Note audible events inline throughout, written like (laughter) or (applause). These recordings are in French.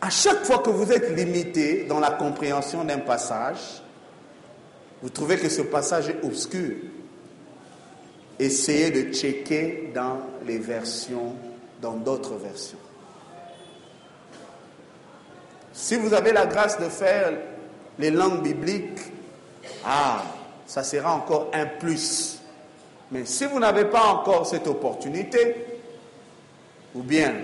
À chaque fois que vous êtes limité dans la compréhension d'un passage, vous trouvez que ce passage est obscur, essayez de checker dans les versions, dans d'autres versions. Si vous avez la grâce de faire les langues bibliques, ah, ça sera encore un plus. Mais si vous n'avez pas encore cette opportunité, ou bien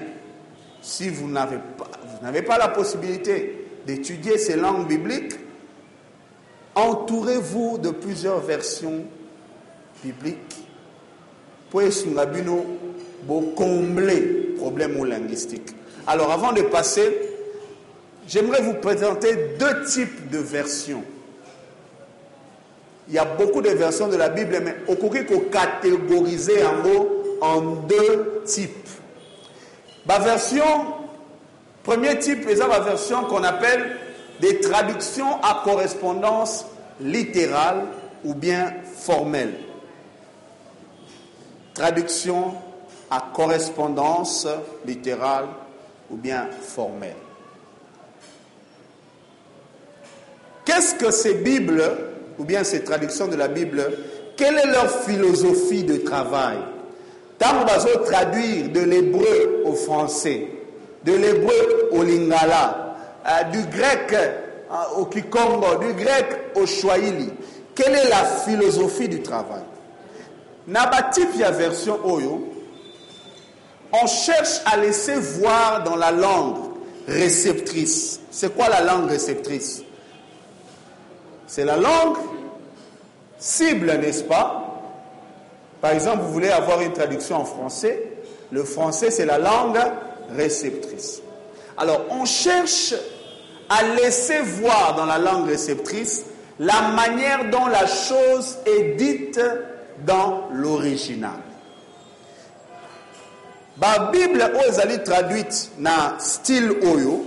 si vous n'avez pas, vous n'avez pas la possibilité d'étudier ces langues bibliques, entourez-vous de plusieurs versions bibliques pour combler le problème linguistique. Alors avant de passer, j'aimerais vous présenter deux types de versions. Il y a beaucoup de versions de la Bible, mais au cours faut catégoriser en en deux types. La version, premier type, c'est la version qu'on appelle des traductions à correspondance littérale ou bien formelle. Traduction à correspondance littérale ou bien formelle. Qu'est-ce que ces Bibles ou bien ces traductions de la Bible, quelle est leur philosophie de travail? Tant qu'on traduire de l'hébreu au français, de l'hébreu au lingala, euh, du grec euh, au kikongo, du grec au swahili, quelle est la philosophie du travail? Nabatip ya version Oyo, on cherche à laisser voir dans la langue réceptrice. C'est quoi la langue réceptrice? C'est la langue cible, n'est-ce pas? Par exemple, vous voulez avoir une traduction en français. Le français, c'est la langue réceptrice. Alors, on cherche à laisser voir dans la langue réceptrice la manière dont la chose est dite dans l'original. La Bible est traduite dans style oyo,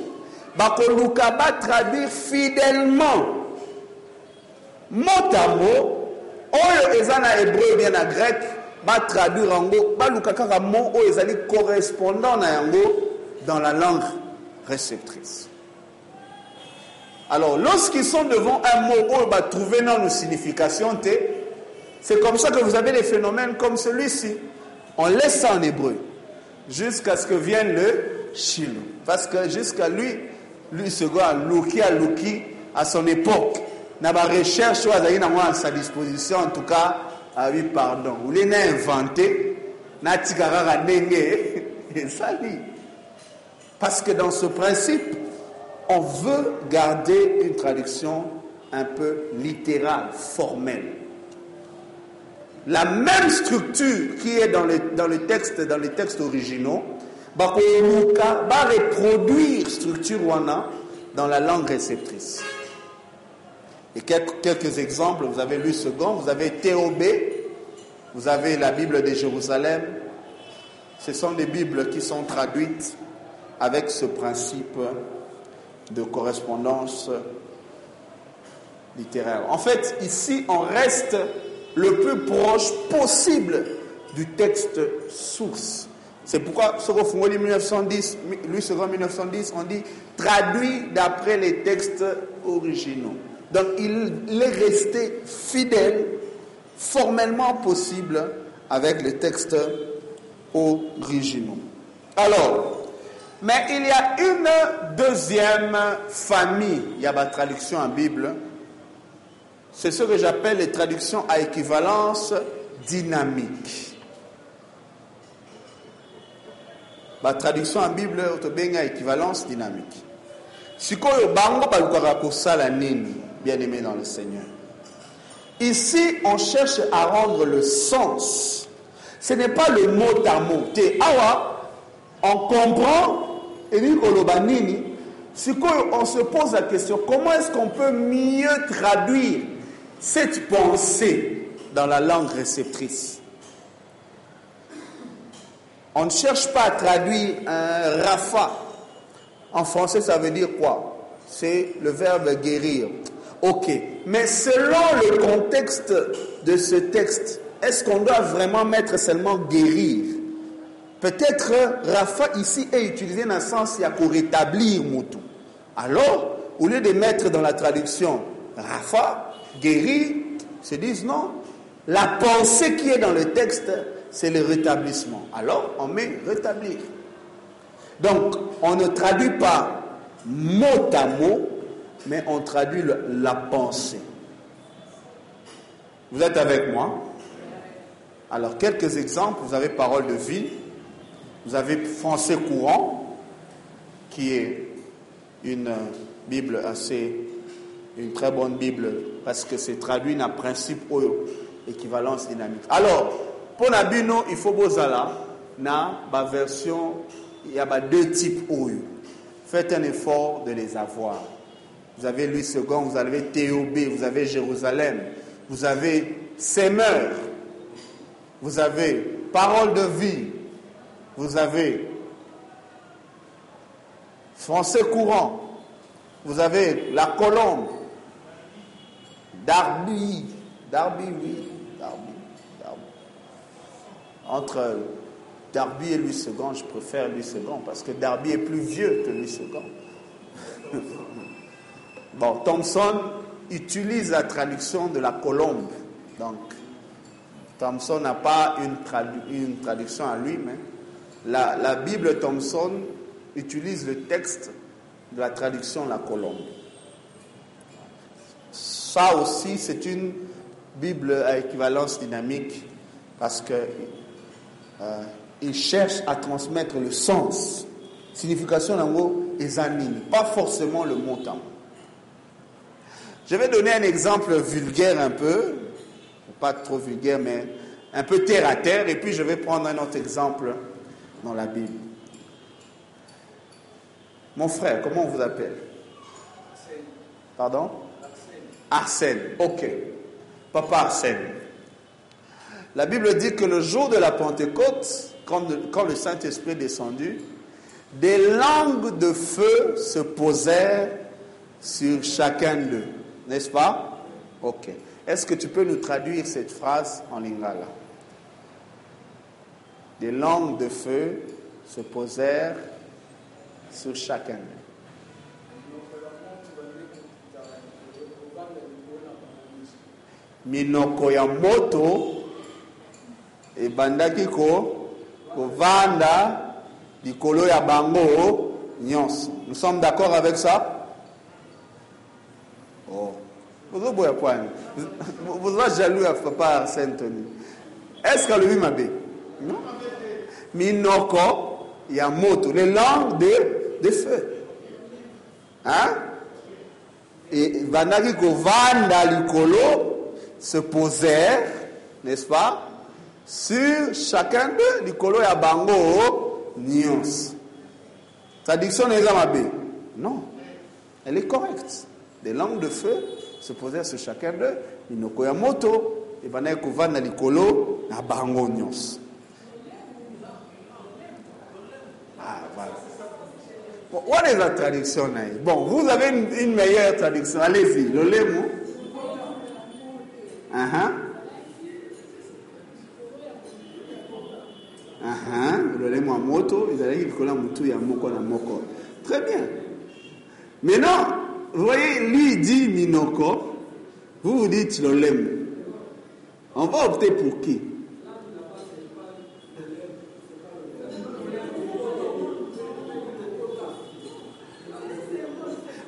traduire fidèlement mot oyo eza na hébreu bien na grec batraduire yango baluka kaka mot oyo ezali correspondant na yango dans la langue réceptrice. Alors lorsqu'ils sont devant un mot oyo batrouve nano signification c'est comme ça que vous avez des phénomènes comme celui-ci. On laisse en hébreu jusqu'à ce que vienne le chilo parce que jusqu'à lui lui se à Luki à Luki à son époque na recherche oyo azalaki nango à sa disposition en tout cas oui pardon olie na invente natika kaka ndenge (laughs) ezali parce que dans ce principe on veut garder une traduction un peu littérale, formelle. La même structure qui est dans, les, dans, le texte, dans les textes originaux, va reproduire structure wana dans la langue réceptrice. Et quelques, exemples, vous avez lu second, vous avez TOB, vous avez la Bible de Jérusalem. Ce sont des Bibles qui sont traduites avec ce principe de correspondance littéraire. En fait, ici, on reste le plus proche possible du texte source. C'est pourquoi, sur 1910, lui, 1910, on dit traduit d'après les textes originaux. Donc il, est resté fidèle, formellement possible, avec les textes originaux. Alors, mais il y a une deuxième famille, il y a ma traduction en Bible, c'est ce que j'appelle les traductions à équivalence dynamique. Ma traduction en Bible, à équivalence dynamique. sikoyo bango balukaka kosala nini? Bien-aimé dans le Seigneur. Ici, on cherche à rendre le sens. Ce n'est pas le mot à mot. Awa, on comprend, et on se pose la question, comment est-ce qu'on peut mieux traduire cette pensée dans la langue réceptrice? On ne cherche pas à traduire un rafa. En français, ça veut dire quoi? C'est le verbe guérir. Ok. Mais selon le contexte de ce texte, est-ce qu'on doit vraiment mettre seulement guérir? Peut-être Rafa ici est utilisé dans le sens il y a pour rétablir Moutou. Alors, au lieu de mettre dans la traduction Rafa, guéri, se disent non, la pensée qui est dans le texte, c'est le rétablissement. Alors, on met rétablir. Donc, on ne traduit pas mot à mot, mais on traduit la pensée. Vous êtes avec moi? Alors, quelques exemples. Vous avez parole de vie. Vous avez français courant, qui est une Bible assez, une très bonne Bible, parce que c'est traduit dans principe oyo, équivalence dynamique. Alors, pour la bino, il faut bozala, na ba version, il y a deux types oyo. Faites un effort de les avoir. Vous avez Louis II, vous avez TOB, vous avez Jérusalem, vous avez Semeur, vous avez Parole de vie, vous avez Français courant, vous avez La Colombe, Darby, Darby, oui, Darby, Darby. Entre Darby et Louis II, je préfère Louis II parce que Darby est plus vieux que Louis II. (laughs) Bon, Thompson utilise la traduction de la colombe. Donc, Thompson n'a pas une, tradu- une traduction à lui, mais la, Bible Thompson utilise le texte de la traduction de la colombe. Ça aussi, c'est une Bible à équivalence dynamique parce que euh, il cherche à transmettre le sens. Signification d'un mot examine, pas forcément le mot. Je vais donner un exemple vulgaire un peu, pas trop vulgaire, mais un peu terre à terre, et puis je vais prendre un autre exemple dans la Bible. Mon frère, comment on vous appelle? Pardon? Arsène, ok. Papa Arsène. La Bible dit que le jour de la Pentecôte, quand le, quand le Saint-Esprit est descendu, des langues de feu se posèrent sur chacun d'eux. N'est-ce pas? Ok. Est-ce que tu peux nous traduire cette phrase en lingala? Des langues de feu se posèrent sur chacun minoko ya moto kovanda likolo ya bango nous sommes d'accord avec ça? Oh bozoboya kwani boza jaloux ya papa est ce qu'alobi mabe minoko ya moto les langues de, de feu hein? ebandaki kovanda likolo se posèrent, n'est-ce pas, sur chacun d'eux, likolo ya bango, nyons. Traduction n'est mabe. Non, elle est correcte. Des langues de feu se posèrent sur chacun d'eux, minoko ya moto, et bandaki kovanda likolo na bango. Ah, voilà. Bon, is la traduction na ye? Bon, vous avez une, meilleure traduction. Allez-y, le lemo. Uh-huh. Uh-huh. lolemo ya moto ezalaki likolo ya moko na moko très bien maintenant vous voyez lui dit minoko vous vous dites lolemo on va opter pour qui?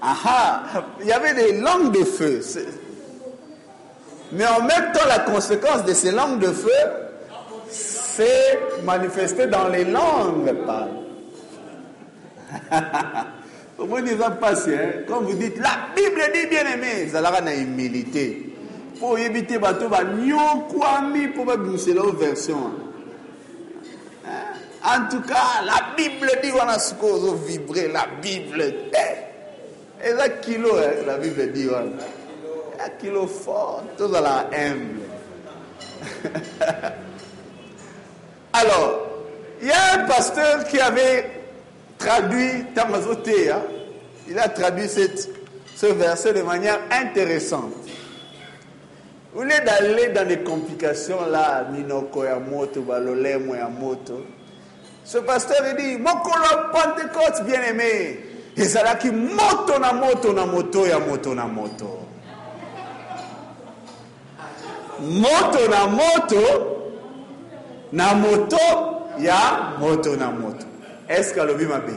Ah il y avait des langues de feu. Mais en même temps, la conséquence de ces langues de feu, c'est manifesté dans les langues. (laughs) Au moins, ils ont passé. Hein? Vous dites, la Bible dit bien aimé, aura une humilité. Pour éviter bateau, bah, nyon kwami pour bousser leur version. Hein? En tout cas, la Bible dit on a ce qu'on vibrer, la Bible. Et la kilo, hein, la Bible dit on kilo fort, tout dans la humble. (laughs) Alors, il y a un pasteur qui avait traduit Tamazoté, hein. il a traduit cette- ce verset de manière intéressante. Au lieu d'aller dans des complications là, Minoko ya moto, Balolemo ya moto, Ce pasteur il dit, mokolo Pentecôte bien aimé. ezalaki moto na moto na moto ya moto na moto moto na moto na moto ya moto na moto est-ce alobi mabe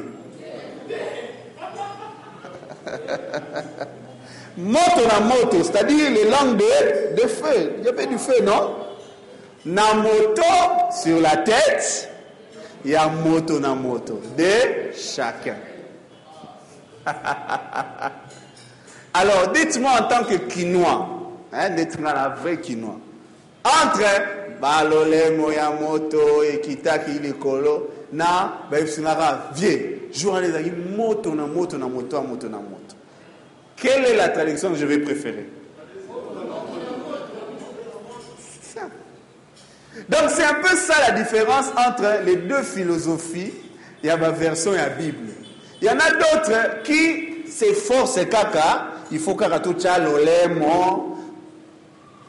(laughs) moto na moto c'est-à-dire les langues de, feu. Il y avait du feu non? Na moto sur la tête il y a moto na moto de chacun. (laughs) Alors, dites-moi en tant que quinois, hein, dans la vraie quinois, entre balole moya moto ekitaki likolo na bayebisingaka vie jour wana ezalaki moto na moto na moto ya moto na moto. Quelle est la traduction que je vais préférer? Donc c'est un peu ça la différence entre les deux philosophies. Il y a ma version et la bible. Il y en a d'autres qui s'efforcent kaka, il faut kaka l'olemo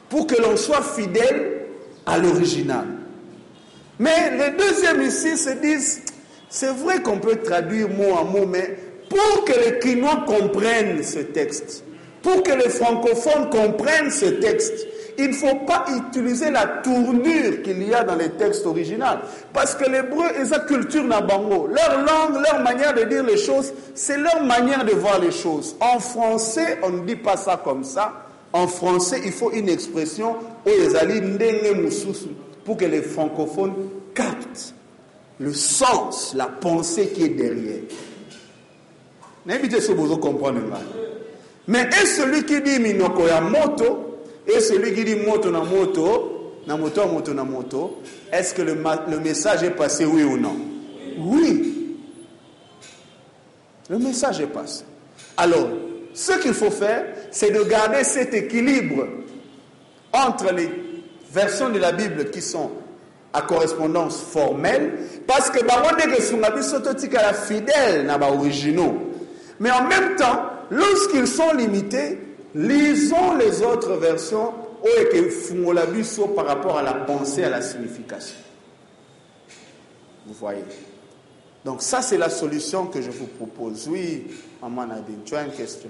pour que l'on soit fidèle à l'original. Mais les deuxièmes ici se disent, c'est vrai qu'on peut traduire mot à mot, mais pour que les Quinois comprennent ce texte, pour que les francophones comprennent ce texte, il ne faut pas utiliser la tournure qu'il y a dans les textes originaux. Parce que l'hébreu et sa culture nabango, leur langue, leur manière de dire les choses, c'est leur manière de voir les choses. En français, on ne dit pas ça comme ça. En français, il faut une expression pour que les francophones captent le sens, la pensée qui est derrière. N'invitez ce que vous comprenez Mais est celui qui dit Minoko moto et celui qui dit moto na moto, na moto, moto na moto, est-ce que le, message est passé, oui ou non? Oui. Le message est passé. Alors, ce qu'il faut faire, c'est de garder cet équilibre entre les versions de la Bible qui sont à correspondance formelle, parce que que la fidèle n'a pas originaux. Mais en même temps, lorsqu'ils sont limités, Lisons les autres versions par rapport à la pensée, à la signification. Vous voyez Donc ça, c'est la solution que je vous propose. Oui, Maman as une question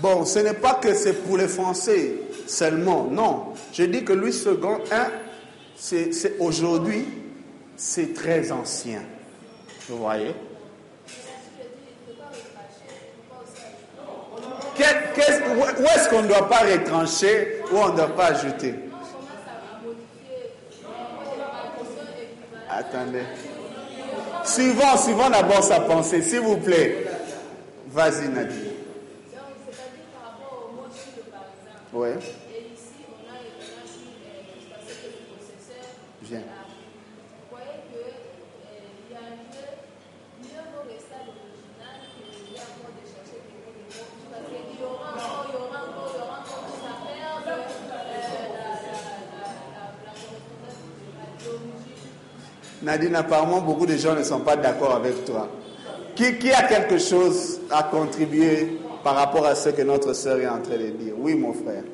Bon, ce n'est pas que c'est pour les Français seulement, non. Je dis que Louis II, un, c'est aujourd'hui, c'est très ancien. Vous voyez? Où est-ce qu'on ne doit pas retrancher ou on ne doit pas ajouter? Attendez. Suivons, suivons d'abord sa pensée, s'il vous plaît. Vas-y, Nadia. Ouais. Et ici, on a, que le processeur. Bien. Vous y a mieux, qu'il y a encore de chercher. Parce qu'il y aura encore, il y aura encore, il y aura encore la, correspondance. Nadine, apparemment, beaucoup de gens ne sont pas d'accord avec toi. Qui a quelque chose à contribuer par rapport à ce que notre sœur est en train de dire. Oui, mon frère.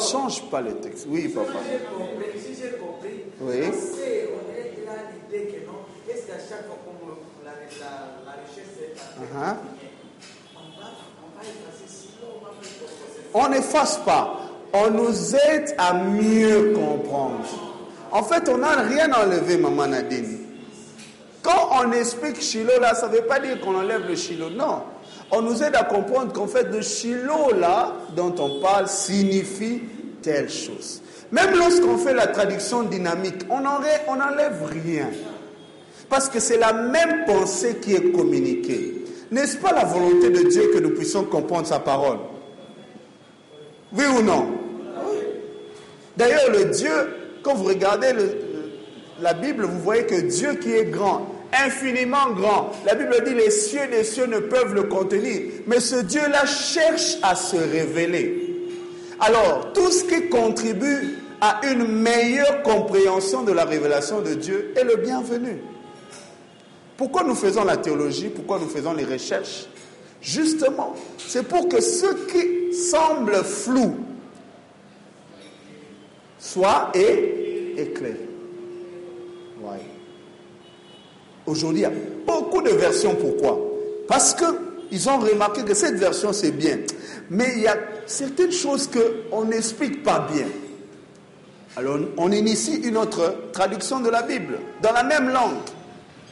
Change pas le texte. Oui, papa. Si j'ai compris, oui. on est là l'idée que non, est-ce qu'à chaque fois qu'on la, richesse est uh -huh. on va, on effacer, sinon on va On n'efface pas. On nous aide à mieux comprendre. En fait, on n'a rien enlevé, Maman Nadine. Quand on explique Shiloh là, ça ne veut pas dire qu'on enlève le Shiloh. Non. On nous aide à comprendre qu'en fait, le Shiloh là, dont on parle, signifie telle chose. Même lorsqu'on fait la traduction dynamique, on n'enlève rien. Parce que c'est la même pensée qui est communiquée. N'est-ce pas la volonté de Dieu que nous puissions comprendre sa parole? Oui ou non? D'ailleurs, le Dieu, quand vous regardez la Bible, vous voyez que Dieu qui est grand, infiniment grand, la Bible dit les cieux des cieux ne peuvent le contenir, mais ce Dieu-là cherche à se révéler. Alors, tout ce qui contribue à une meilleure compréhension de la révélation de Dieu est le bienvenu. Pourquoi nous faisons la théologie? Pourquoi nous faisons les recherches? Justement, c'est pour que ce qui semble flou soit éclairé. Aujourd'hui, il y a beaucoup de versions. Pourquoi? Parce qu'ils ont remarqué que cette version, c'est bien. Mais il y a certaines choses qu'on n'explique pas bien. Alors, on initie une autre traduction de la Bible, dans la même langue.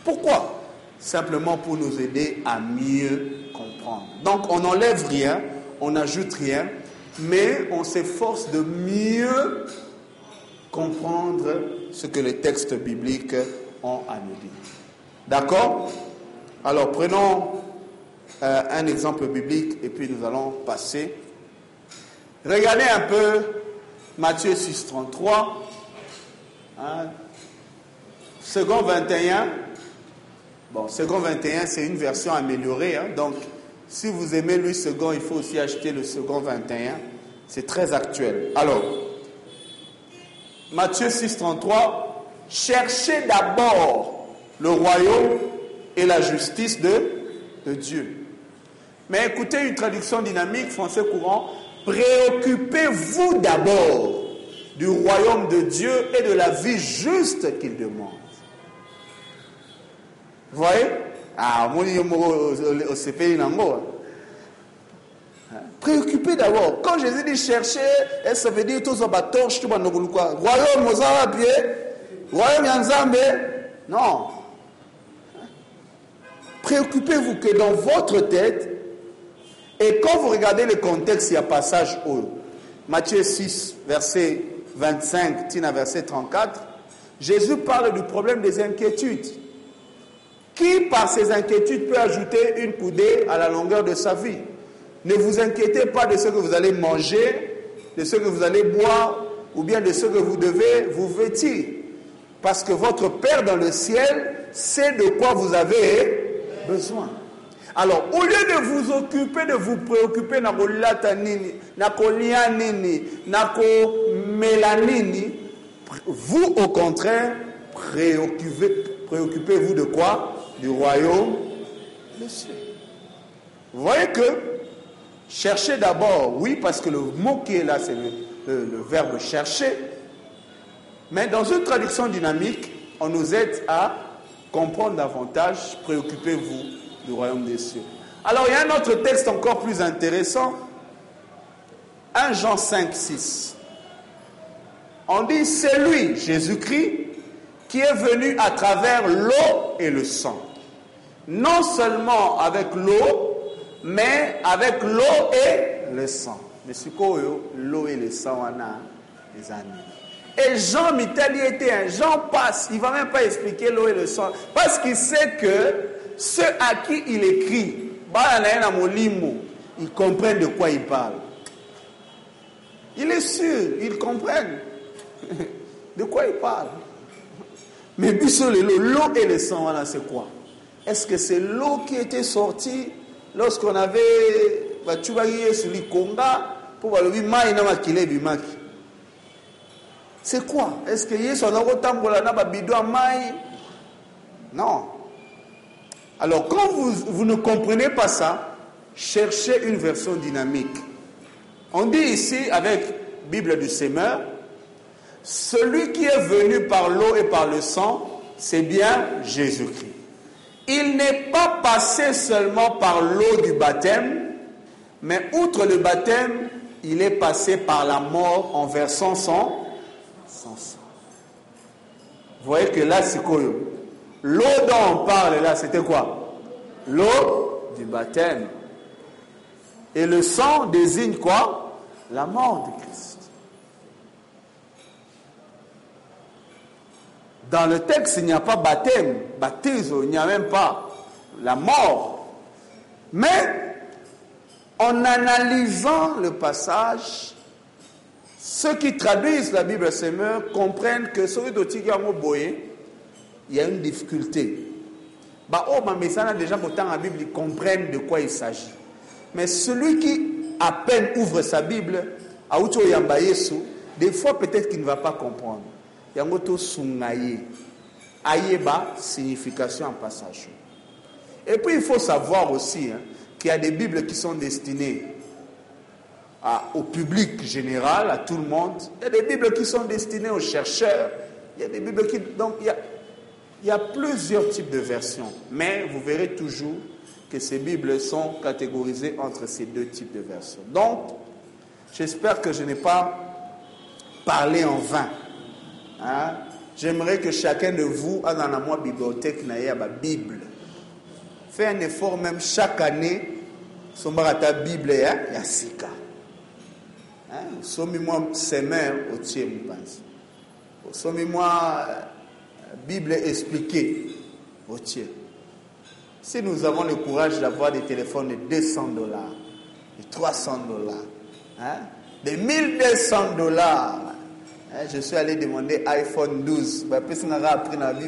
Pourquoi? Simplement pour nous aider à mieux comprendre. Donc, on n'enlève rien, on n'ajoute rien, mais on s'efforce de mieux comprendre ce que les textes bibliques ont à nous dire. D'accord Alors, prenons euh, un exemple biblique et puis nous allons passer. Regardez un peu Matthieu 6, 33. Hein. Second 21. Bon, second 21, c'est une version améliorée. Hein. donc, si vous aimez le second, il faut aussi acheter le second 21. C'est très actuel. Alors, Matthieu 6, 33. Cherchez d'abord le royaume et la justice de, Dieu. Mais écoutez une traduction dynamique, français courant. Préoccupez-vous d'abord du royaume de Dieu et de la vie juste qu'il demande. Vous voyez? Ah, Préoccupez d'abord. Quand Jésus dit chercher, ça veut dire tous torche, tout le quoi. Royaume pied, royaume Yanzambe. Non. Préoccupez-vous que dans votre tête, et quand vous regardez le contexte, il y a passage où Matthieu 6, verset 25, tina verset 34, Jésus parle du problème des inquiétudes. Qui, par ces inquiétudes, peut ajouter une coudée à la longueur de sa vie? Ne vous inquiétez pas de ce que vous allez manger, de ce que vous allez boire, ou bien de ce que vous devez vous vêtir. Parce que votre Père dans le ciel sait de quoi vous avez besoin. Alors, au lieu de vous occuper, de vous préoccuper, na nini, na nini, mélanini, vous, au contraire, préoccupez-vous de quoi? Du royaume des cieux. Vous voyez que chercher d'abord, oui, parce que le mot qui est là, c'est le verbe chercher. Mais dans une traduction dynamique, on nous aide à comprendre davantage, préoccupez-vous du royaume des cieux. Alors il y a un autre texte encore plus intéressant, 1 Jean 5, 6. On dit, c'est lui, Jésus-Christ, qui est venu à travers l'eau et le sang. Non seulement avec l'eau, mais avec l'eau et le sang. Mais l'eau et le sang, on a des années. Et Jean Mitali était un Jean passe, il ne va même pas expliquer l'eau et le sang, parce qu'il sait que ceux à qui il écrit, ils comprennent de quoi il parle. Il est sûr, ils comprennent (laughs) de quoi il parle. Mais l'eau et le sang, voilà, c'est quoi? Est-ce que c'est l'eau qui était sortie lorsqu'on avait sur les Konga pour le C'est quoi? Est-ce que Yesu a Non. Alors quand vous, ne comprenez pas ça, cherchez une version dynamique. On dit ici avec Bible du Semeur, celui qui est venu par l'eau et par le sang, c'est bien Jésus-Christ. Il n'est pas passé seulement par l'eau du baptême, Mais outre le baptême, il est passé par la mort en versant son, sang. Vous voyez que là, c'est quoi L'eau dont on parle là, c'était quoi? L'eau du baptême. Et le sang désigne quoi? La mort de Christ. Dans le texte, il n'y a pas baptême, baptême, il n'y a même pas la mort. Mais en analysant le passage, ceux qui traduisent la Bible Seigneur comprennent que ce il y a une difficulté. Bah, oh, mais ça, déjà, pourtant, la Bible, ils comprennent de quoi il s'agit. Mais celui qui à peine ouvre sa Bible, des fois peut-être qu'il ne va pas comprendre. Yangoto sungaye. Ayeba, signification en passage. Et puis il faut savoir aussi hein, qu'il y a des Bibles qui sont destinées au public général, à tout le monde. Il y a des Bibles qui sont destinées aux chercheurs. Il y a des Bibles qui. Donc il y a, plusieurs types de versions. Mais vous verrez toujours que ces Bibles sont catégorisées entre ces deux types de versions. Donc, j'espère que je n'ai pas parlé en vain. Hein? J'aimerais que chacun de vous a dans la moi bibliothèque la Bible. Fais un effort même chaque année. ta Bible ya ya sika. Hein? Au tiers pense. Somi moi Bible expliquée. Si nous avons le courage d'avoir des téléphones de 200 dollars, de 300 dollars, hein, de 1200 dollars, hein, je suis allé demander iPhone 12. Bah,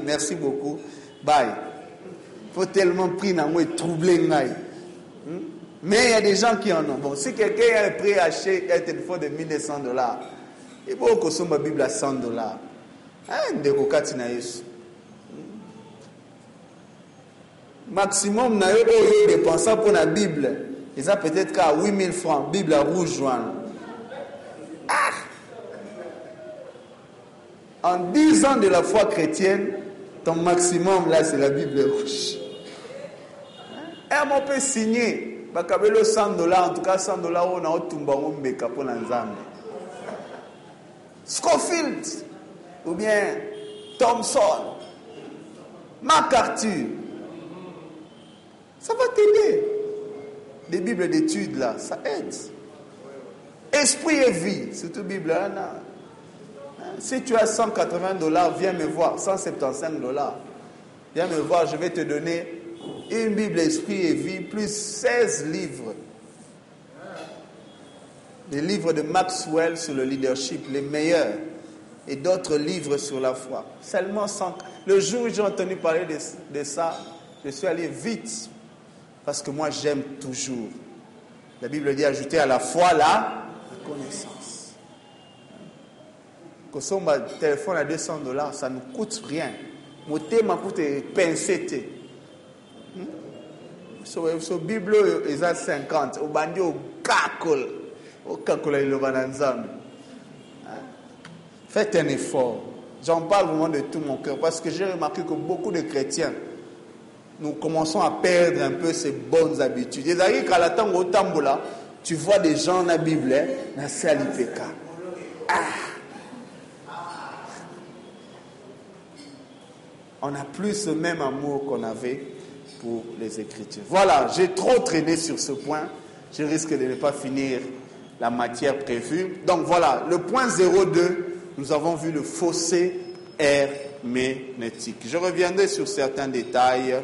merci beaucoup. Bye. Il faut tellement prendre dans moi et troubler. Hmm? Mais il y a des gens qui en ont. Bon, si quelqu'un est prêt à acheter un téléphone de 1200 dollars, il faut que son Bible à 100 dollars. Hein, maximum na yo oyo dépensa pour la bible ça peut-être qu'à 8000 francs bible à rouge ah! en 10 ans de la foi chrétienne ton maximum là c'est la bible rouge un mot peut signer? Bakabelo 100 dollars en tout cas 100 dollars on a otumba ngo mbeka pour na nzambe Scofield ou bien Thompson MacArthur ça va t'aider. Des Bibles d'études là, ça aide. Esprit et vie, surtout Bible. Hein, hein, si tu as 180 dollars, viens me voir. 175 dollars. Viens me voir, je vais te donner une Bible Esprit et vie, plus 16 livres. Les livres de Maxwell sur le leadership, les meilleurs. Et d'autres livres sur la foi. Seulement 100. Le jour où j'ai entendu parler de, ça, je suis allé vite parce que moi, j'aime toujours. La Bible dit ajouter à la foi la, connaissance. Son téléphone à 200 dollars, ça ne coûte rien. Mon thème coûte pincé. So, so Bible est à 50. Au bandi au kakol. Au kakol il Faites un effort. J'en parle vraiment de tout mon cœur parce que j'ai remarqué que beaucoup de chrétiens nous commençons à perdre un peu ces bonnes habitudes. Tu vois des gens la Bible, dans hein, ah. On n'a plus ce même amour qu'on avait pour les Écritures. Voilà, j'ai trop traîné sur ce point. Je risque de ne pas finir la matière prévue. Donc voilà, le point 02, nous avons vu le fossé herménétique. Je reviendrai sur certains détails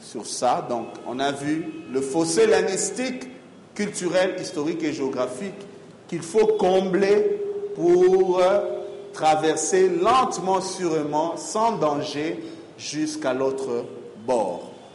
sur ça. Donc, on a vu le fossé linguistique, culturel, historique et géographique qu'il faut combler pour traverser lentement, sûrement, sans danger, jusqu'à l'autre bord.